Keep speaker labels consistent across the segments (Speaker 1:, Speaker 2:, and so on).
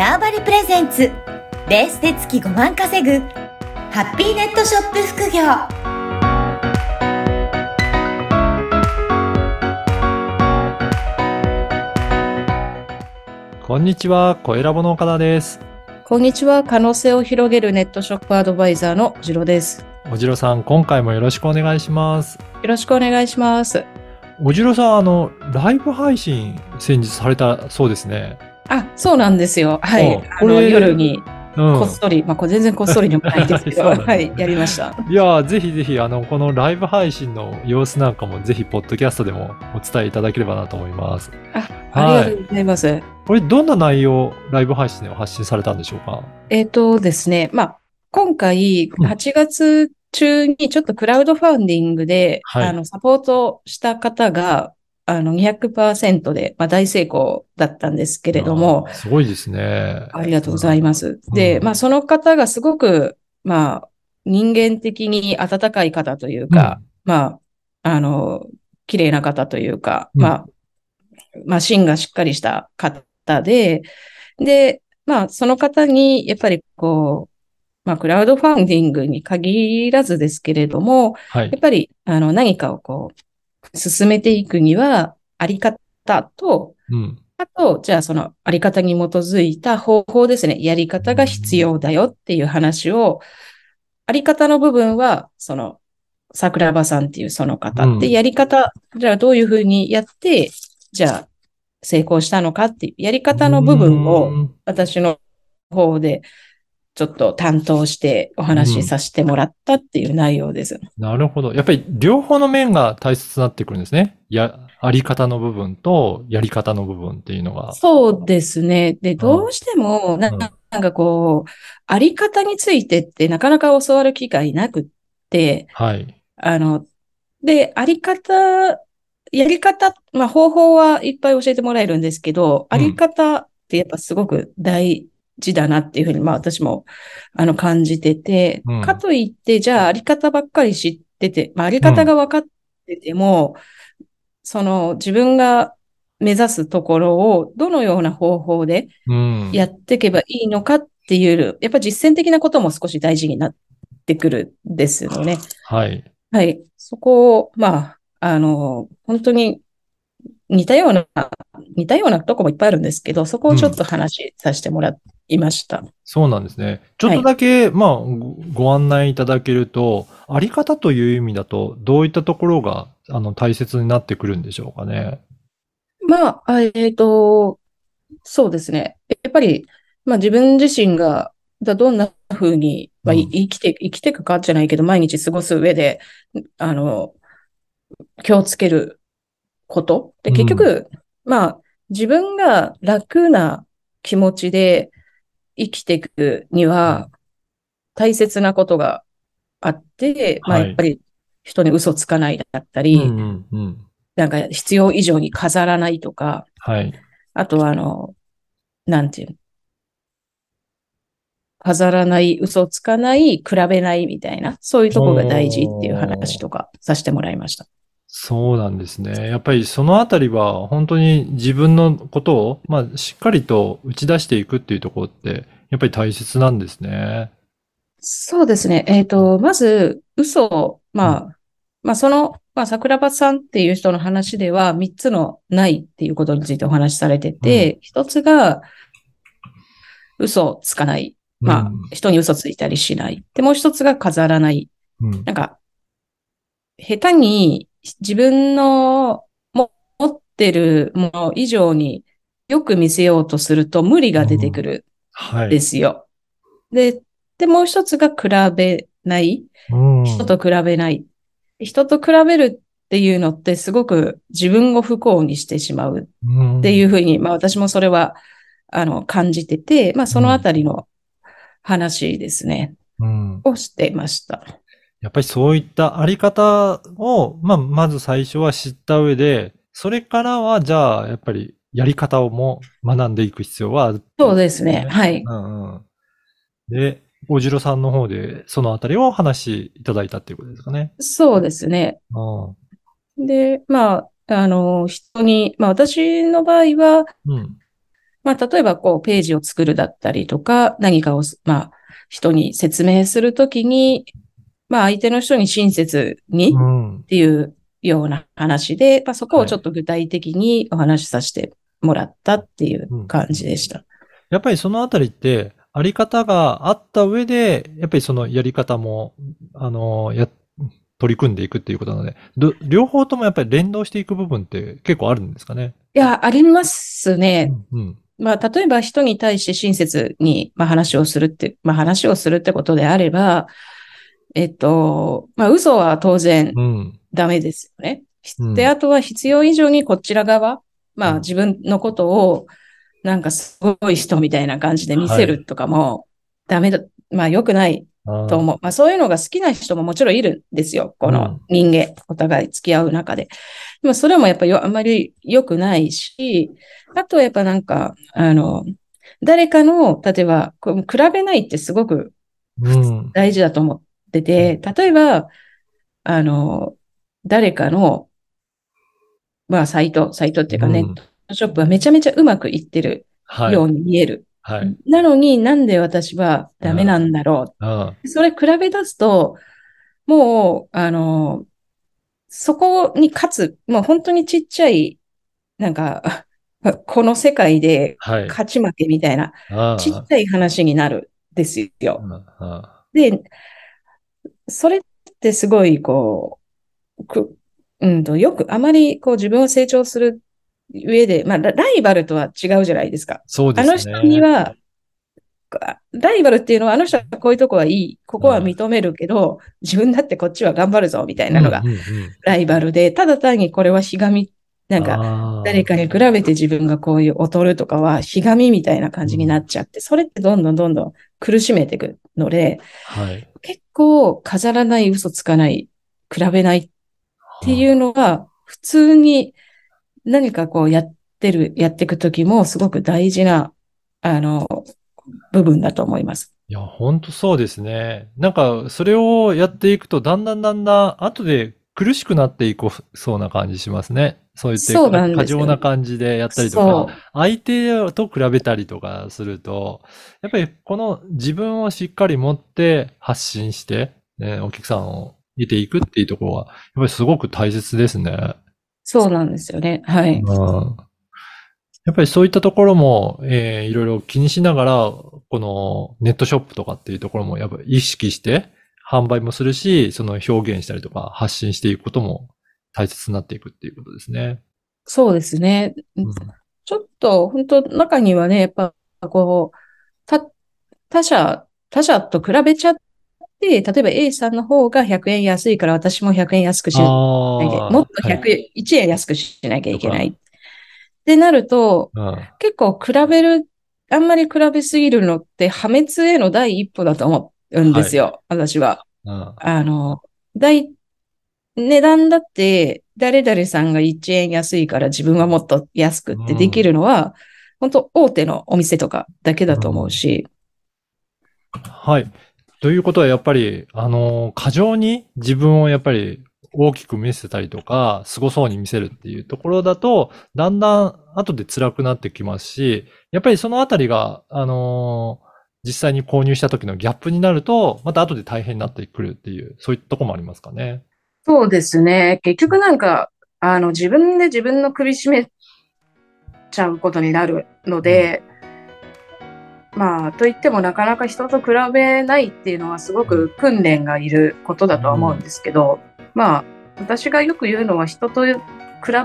Speaker 1: ターバリプレゼンツレースで月5万稼ぐハッピーネットショップ副業
Speaker 2: こんにちは、小ラボの岡田です。
Speaker 3: こんにちは。可能性を広げるネットショップアドバイザーのジロです。
Speaker 2: おじろさん、今回もよろしくお願いします。
Speaker 3: よろしくお願いします。
Speaker 2: おじろさん、あの、ライブ配信先日されたそうですね。
Speaker 3: あ、そうなんですよ。はい。
Speaker 2: お
Speaker 3: あの
Speaker 2: これ
Speaker 3: 夜に
Speaker 2: うん
Speaker 3: こっ。そり、まあこれ全然こっそりでもないですけど、
Speaker 2: そうなんです
Speaker 3: はい、やりました。
Speaker 2: いやーぜひぜひ、あの、このライブ配信の様子なんかも、ぜひ、ポッドキャストでもお伝えいただければなと思います。
Speaker 3: あ、ありがとうございます。
Speaker 2: これ、どんな内容、ライブ配信で発信されたんでしょうか？
Speaker 3: えっ、とですね、まあ、今回、
Speaker 2: うん
Speaker 3: 8月中にちょっとクラウドファンディングで、
Speaker 2: はい
Speaker 3: あの、サポートした方が、あの、200%で、まあ、大成功だったんですけれども、
Speaker 2: すごいですね。
Speaker 3: ありがとうございます。で、
Speaker 2: うん
Speaker 3: まあ、その方がすごく、まあ、人間的に温かい方というか、まあ、あの、綺麗な方というか、
Speaker 2: うん
Speaker 3: まあ、まあ、芯がしっかりした方で、で、まあ、その方に、やっぱりこう、まあ、クラウドファンディングに限らずですけれども、
Speaker 2: はい
Speaker 3: やっ。ぱり、あの、何かをこう、進めていくには、あり方と、
Speaker 2: うん。
Speaker 3: あと、じゃあそのあり方に基づいた方法ですね。やり方が必要だよっていう話を、あり方の部分は、その、桜庭さんっていうその方。
Speaker 2: うん
Speaker 3: で、やり方、じゃあどういうふうにやって、じゃあ成功したのかっていう、やり方の部分
Speaker 2: う
Speaker 3: を
Speaker 2: ん
Speaker 3: 私の方でちょっと担当してお話しさせてもらったっていう内容です。
Speaker 2: なるほど。やっぱり両方の面が大切になってくるんですね。や、あり方の部分とやり方の部分っていうのが。
Speaker 3: そうですね。で、どうしても、な
Speaker 2: うん
Speaker 3: なんかこう、あり方についてってなかなか教わる機会なくって、
Speaker 2: はい。
Speaker 3: あの、で、あり方、やり方、まあ方法はいっぱい教えてもらえるんですけど、あり方ってやっぱすごく大事だなっていうふうに、まあ私も、あの、感じてて
Speaker 2: うん、
Speaker 3: かといって、じゃああり方ばっかり知ってて、まああり方が分かってても、その自分が目指すところをどのような方法で
Speaker 2: うん。
Speaker 3: やっていけばいいのかっていう、やっぱ実践的なことも少し大事になってくるんですよね。
Speaker 2: はい。
Speaker 3: はい。そこを、まあ、あの、本当に似たような、似たようなとこもいっぱいあるんですけど、そこをちょっと話させてもらいました。
Speaker 2: そうなんですね。ちょっとだけ、まあ、ごご案内いただけると、あり方という意味だと、どういったところが、あの、大切になってくるんでしょうかね。
Speaker 3: まあ、あえっと、そうですね。やっぱり、まあ自分自身が、だどんな風に、まあ、い
Speaker 2: うん
Speaker 3: 生きて、生きていくかじゃないけど、毎日過ごす上で、あの、気をつけること。で、
Speaker 2: うん
Speaker 3: 結局、まあ、自分が楽な気持ちで生きていくには、大切なことがあって、まあ、
Speaker 2: はい
Speaker 3: やっぱり人に嘘つかないだったり、
Speaker 2: うんうんうん。
Speaker 3: なんか必要以上に飾らないとか、
Speaker 2: はい。
Speaker 3: あとはあの、なんていうの？飾らない、嘘つかない、比べないみたいな、そういうとこが大事っていう話とかさせてもらいました。
Speaker 2: そうなんですね。やっぱりそのあたりは、本当に自分のことを、まあ、しっかりと打ち出していくっていうところって、やっぱり大切なんですね。
Speaker 3: そうですね。えっと、まず、嘘を、まあ、まあ、その、まあ、桜庭さんっていう人の話では、三つのないっていうことについてお話しされてて、一つが、嘘をつかない。まあ、人に嘘ついたりしない。で、もう一つが飾らない。
Speaker 2: うん、うん
Speaker 3: なんか、下手に自分のも持ってるもの以上によく見せようとすると無理が出てくる
Speaker 2: はい。
Speaker 3: んですよ。で、で、もう一つが比べない。
Speaker 2: うん
Speaker 3: 人と比べない。人と比べるっていうのってすごく自分を不幸にしてしまうっていうふうに、まあ私もそれは、あの、感じてて、まあそのあたりの話ですね、
Speaker 2: うん。
Speaker 3: をしていました。
Speaker 2: やっぱりそういったあり方を、まあ、まず最初は知った上で、それからは、じゃあ、やっぱりやり方をも学んでいく必要はある。
Speaker 3: そうですね。はい。
Speaker 2: うんうん。で、大城さんの方で、そのあたりをお話しいただいたっていうことですかね。
Speaker 3: そうですね。
Speaker 2: うん。
Speaker 3: で、まあ、あの、人に、まあ私の場合は、
Speaker 2: うん。
Speaker 3: まあ、例えば、こう、ページを作るだったりとか、何かを、まあ、人に説明するときに、まあ、相手の人に親切に
Speaker 2: うん
Speaker 3: っていうような話で、まあ、そこをちょっと具体的にお話しさせてもらったっていう感じでした。
Speaker 2: やっぱりそのあたりって、あり方があった上で、やっぱりそのやり方も、あの、や、取り組んでいくっていうことなので、ど両方ともやっぱり連動していく部分って結構あるんですかね？
Speaker 3: いや、ありますね。
Speaker 2: うん。
Speaker 3: まあ、例えば人に対して親切に、まあ、話をするって、まあ、話をするってことであれば、えっと、まあ、嘘は当然
Speaker 2: うん。
Speaker 3: ダメですよね。
Speaker 2: うん
Speaker 3: で、あとは必要以上にこちら側、ま
Speaker 2: うん
Speaker 3: あ、自分のことを、なんかすごい人みたいな感じで見せるとかも、ダメだ、まあ、良くないと思う。まあ、そういうのが好きな人ももちろんいるんですよ。この人間、お互い付き合う中で。でもそれもやっぱりあんまり良くないし、あとはやっぱなんか、あの、誰かの、例えば、比べないってすごく
Speaker 2: うん。
Speaker 3: 大事だと思ってて、例えば、あの、誰かの、まあ、サイト、サイトっていうか
Speaker 2: うん
Speaker 3: ネットショップはめちゃめちゃうまくいってる
Speaker 2: はい。
Speaker 3: ように見える。
Speaker 2: はい。
Speaker 3: なのになんで私はダメなんだろう
Speaker 2: あ
Speaker 3: それ比べ出すと、もう、あの、そこに勝つ、もう本当にちっちゃい、なんか、この世界で
Speaker 2: はい。
Speaker 3: 勝ち負けみたいな、
Speaker 2: あ
Speaker 3: ちっちゃい話になるんですよ。
Speaker 2: あ
Speaker 3: で、それってすごい、こう、く、うんと、よく、あまり、こう、自分を成長する上で、まあ、ラライバルとは違うじゃないですか。
Speaker 2: そうですね。
Speaker 3: あの人には、ライバルっていうのは、あの人はこういうとこはいい、ここは認めるけど、自分だってこっちは頑張るぞ、みたいなのが
Speaker 2: うんうんうん
Speaker 3: ライバルで、ただ単にこれはひがみ、なんか、誰かに比べて自分がこういう劣るとかは、ひがみみたいな感じになっちゃって、それってどんどんどんどん苦しめていくので、
Speaker 2: はい。
Speaker 3: 結構飾らない、嘘つかない、比べないっていうのが、普通に何かこうやってる、やっていくときもすごく大事な、あの、部分だと思います。
Speaker 2: いや、ほんとそうですね。なんか、それをやっていくと、だんだんだんだん、後で苦しくなっていこうそうな感じしますね。そう言って、過剰な感じでやったりとか、相手と比べたりとかすると、やっぱりこの自分をしっかり持って発信して、ね、お客さんを見ていくっていうところは、やっぱりすごく大切ですね。
Speaker 3: そうなんですよね。はい。
Speaker 2: うんやっぱりそういったところも、えーいろいろ気にしながら、このネットショップとかっていうところもやっぱり意識して販売もするし、その表現したりとか発信していくことも大切になっていくっていうことですね。
Speaker 3: そうですね。
Speaker 2: うん。
Speaker 3: ちょっと、本当中にはね、やっぱ、こう、た、他社、他社と比べちゃって、例えば A さんの方が100円安いから私も100円安くしなきゃもっと
Speaker 2: はい。
Speaker 3: 100円、1円安くしなきゃいけない。ってなると、
Speaker 2: うん。
Speaker 3: 結構比べる、あんまり比べすぎるのって破滅への第一歩だと思うんですよ。私は。
Speaker 2: うん
Speaker 3: あの、大、値段だって、誰々さんが1円安いから自分はもっと安くってできるのは、本当大手のお店とかだけだと思うし、
Speaker 2: はい。ということはやっぱり、あの、過剰に自分をやっぱり大きく見せたりとか、凄そうに見せるっていうところだと、だんだん後で辛くなってきますし、やっぱりそのあたりが、あの、実際に購入した時のギャップになると、また後で大変になってくるっていう、そういったところもありますかね。
Speaker 3: そうですね。結局なんか、あの、自分で自分の首絞めちゃうことになるので、まあ、と言ってもなかなか人と比べないっていうのはすごく訓練がいることだとは思うんですけど、まあ、私がよく言うのは人と比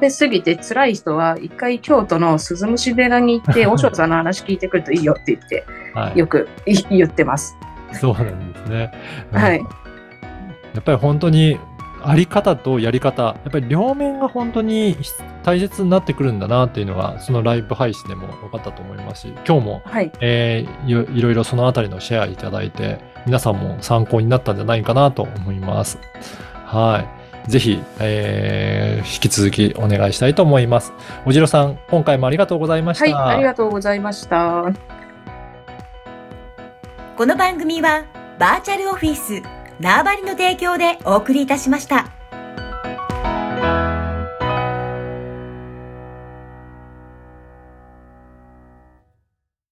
Speaker 3: べすぎて辛い人は一回京都の鈴虫寺に行って、和尚さんの話聞いてくるといいよって言って、
Speaker 2: はい。
Speaker 3: よくい言ってます。
Speaker 2: そうなんですね。うん
Speaker 3: はい。
Speaker 2: やっぱり本当に、あり方とやり方、やっぱり両面が本当に大切になってくるんだなっていうのが、そのライブ配信でも分かったと思いますし、今日も、
Speaker 3: はい。
Speaker 2: えーいいろいろそのあたりのシェアいただいて、皆さんも参考になったんじゃないかなと思います。はい。ぜひ、えー引き続きお願いしたいと思います。おじろさん、今回もありがとうございまし
Speaker 3: はい。
Speaker 2: た。
Speaker 3: ありがとうございました。
Speaker 1: この番組はバーチャルオフィス縄張りの提供でお送りいたしました。